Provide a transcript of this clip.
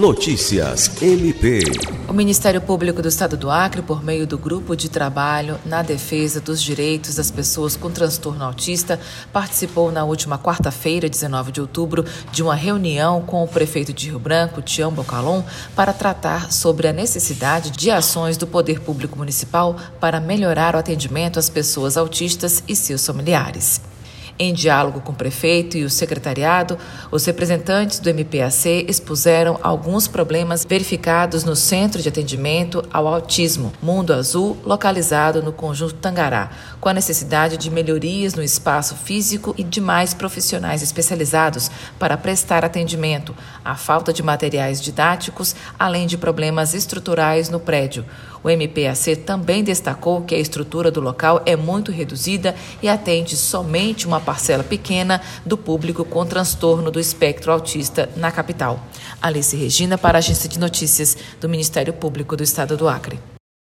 Notícias MP. O Ministério Público do Estado do Acre, por meio do Grupo de Trabalho na Defesa dos Direitos das Pessoas com Transtorno Autista, participou na última quarta-feira, 19 de outubro, de uma reunião com o prefeito de Rio Branco, Tião Bocalon, para tratar sobre a necessidade de ações do Poder Público Municipal para melhorar o atendimento às pessoas autistas e seus familiares. Em diálogo com o prefeito e o secretariado, os representantes do MPAC expuseram alguns problemas verificados no Centro de Atendimento ao Autismo Mundo Azul, localizado no Conjunto Tangará, com a necessidade de melhorias no espaço físico e de mais profissionais especializados para prestar atendimento, a falta de materiais didáticos, além de problemas estruturais no prédio. O MPAC também destacou que a estrutura do local é muito reduzida e atende somente uma parcela pequena do público com transtorno do espectro autista na capital. Alice Regina, para a Agência de Notícias do Ministério Público do Estado do Acre.